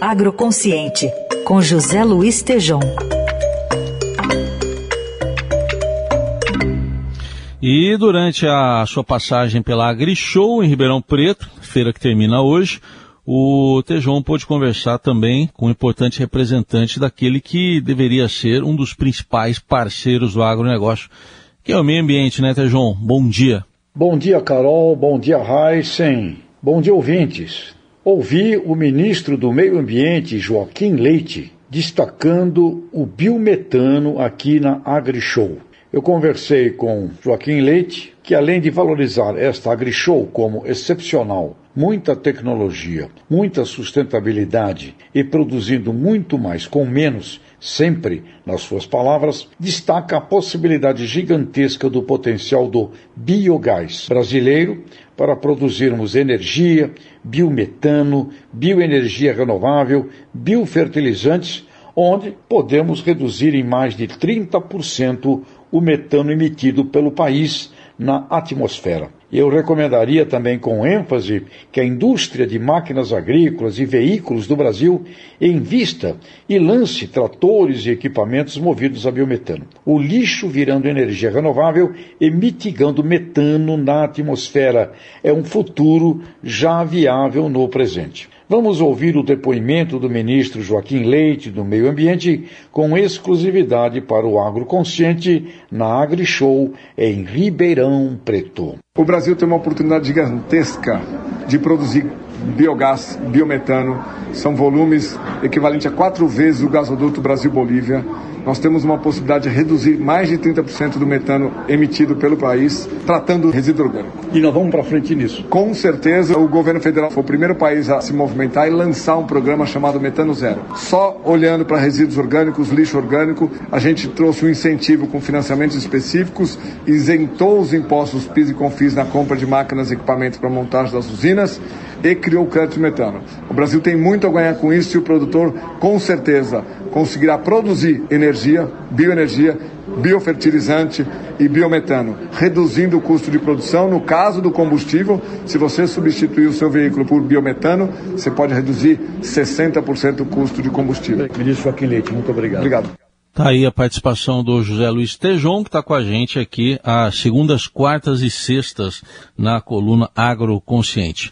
Agroconsciente, com José Luiz Tejom. E durante a sua passagem pela AgriShow em Ribeirão Preto, feira que termina hoje, o Tejon pôde conversar também com um importante representante daquele que deveria ser um dos principais parceiros do agronegócio, que é o meio ambiente, né, Tejon? Bom dia. Bom dia, Carol. Bom dia, Heisen. Bom dia, ouvintes. Ouvi o ministro do Meio Ambiente, Joaquim Leite, destacando o biometano aqui na AgriShow. Eu conversei com Joaquim Leite, que além de valorizar esta AgriShow como excepcional, muita tecnologia, muita sustentabilidade e produzindo muito mais com menos, sempre, nas suas palavras, destaca a possibilidade gigantesca do potencial do biogás brasileiro para produzirmos energia, biometano, bioenergia renovável, biofertilizantes, onde podemos reduzir em mais de 30% o metano emitido pelo país na atmosfera. Eu recomendaria também com ênfase que a indústria de máquinas agrícolas e veículos do Brasil invista e lance tratores e equipamentos movidos a biometano. O lixo virando energia renovável e mitigando metano na atmosfera é um futuro já viável no presente. Vamos ouvir o depoimento do ministro Joaquim Leite do Meio Ambiente com exclusividade para o Agroconsciente na AgriShow em Ribeirão Preto. O Brasil tem uma oportunidade gigantesca de produzir biogás, biometano, são volumes equivalentes a quatro vezes o gasoduto Brasil-Bolívia nós temos uma possibilidade de reduzir mais de 30% do metano emitido pelo país, tratando resíduo orgânico. E nós vamos para frente nisso. Com certeza, o governo federal foi o primeiro país a se movimentar e lançar um programa chamado Metano Zero. Só olhando para resíduos orgânicos, lixo orgânico, a gente trouxe um incentivo com financiamentos específicos, isentou os impostos PIS e CONFIS na compra de máquinas e equipamentos para montagem das usinas e criou o crédito de metano. O Brasil tem muito a ganhar com isso e o produtor, com certeza, conseguirá produzir energia, bioenergia, biofertilizante e biometano, reduzindo o custo de produção. No caso do combustível, se você substituir o seu veículo por biometano, você pode reduzir 60% o custo de combustível. Ministro Joaquim Leite, muito obrigado. Obrigado. Está aí a participação do José Luiz Tejon, que está com a gente aqui às segundas, quartas e sextas na coluna Agroconsciente.